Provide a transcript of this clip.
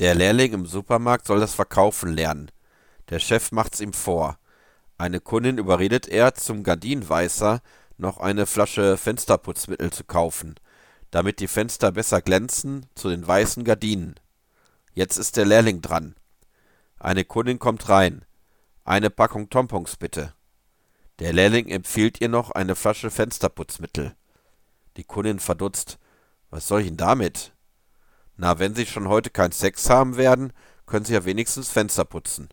Der Lehrling im Supermarkt soll das Verkaufen lernen. Der Chef macht's ihm vor. Eine Kundin überredet er, zum Gardinenweißer noch eine Flasche Fensterputzmittel zu kaufen, damit die Fenster besser glänzen zu den weißen Gardinen. Jetzt ist der Lehrling dran. Eine Kundin kommt rein. Eine Packung Tampons bitte. Der Lehrling empfiehlt ihr noch eine Flasche Fensterputzmittel. Die Kundin verdutzt. Was soll ich denn damit? Na, wenn Sie schon heute keinen Sex haben werden, können Sie ja wenigstens Fenster putzen.